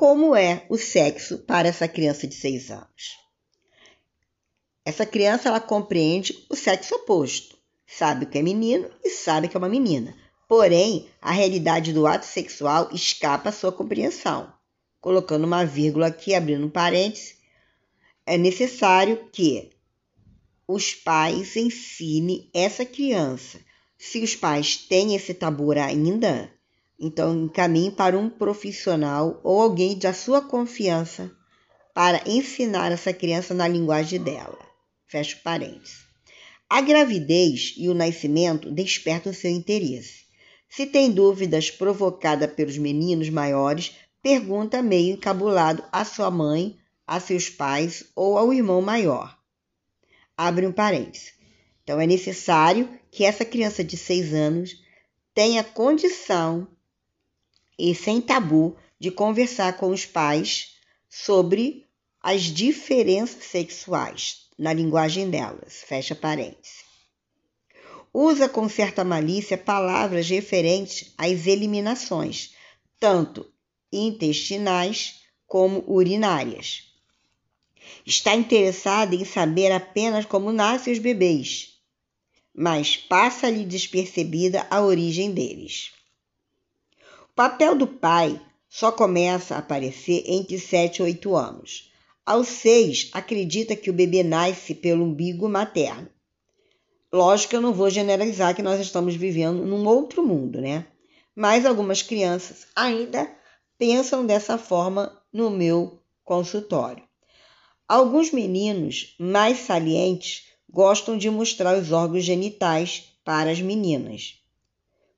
como é o sexo para essa criança de 6 anos. Essa criança ela compreende o sexo oposto, sabe que é menino e sabe que é uma menina. Porém, a realidade do ato sexual escapa à sua compreensão. Colocando uma vírgula aqui, abrindo um parêntese, é necessário que os pais ensinem essa criança. Se os pais têm esse tabu ainda, então encaminhe para um profissional ou alguém da sua confiança para ensinar essa criança na linguagem dela. Fecha parênteses. A gravidez e o nascimento despertam seu interesse. Se tem dúvidas provocadas pelos meninos maiores, pergunta meio encabulado à sua mãe, a seus pais ou ao irmão maior. Abre um parênteses. Então é necessário que essa criança de seis anos tenha condição e sem tabu de conversar com os pais sobre as diferenças sexuais na linguagem delas. Fecha parênteses. Usa com certa malícia palavras referentes às eliminações, tanto intestinais como urinárias. Está interessada em saber apenas como nascem os bebês, mas passa-lhe despercebida a origem deles. Papel do pai só começa a aparecer entre 7 e 8 anos. Aos seis, acredita que o bebê nasce pelo umbigo materno. Lógico que eu não vou generalizar que nós estamos vivendo num outro mundo, né? Mas algumas crianças ainda pensam dessa forma no meu consultório. Alguns meninos mais salientes gostam de mostrar os órgãos genitais para as meninas.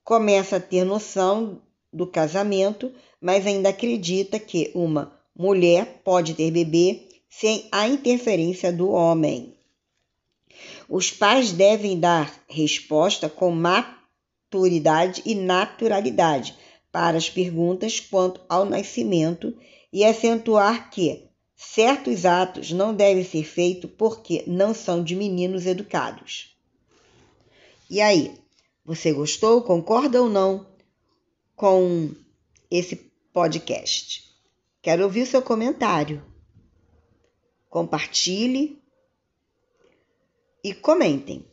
Começa a ter noção do casamento, mas ainda acredita que uma mulher pode ter bebê sem a interferência do homem. Os pais devem dar resposta com maturidade e naturalidade para as perguntas quanto ao nascimento e acentuar que certos atos não devem ser feitos porque não são de meninos educados. E aí, você gostou? Concorda ou não com esse podcast? Quero ouvir o seu comentário. Compartilhe e comentem.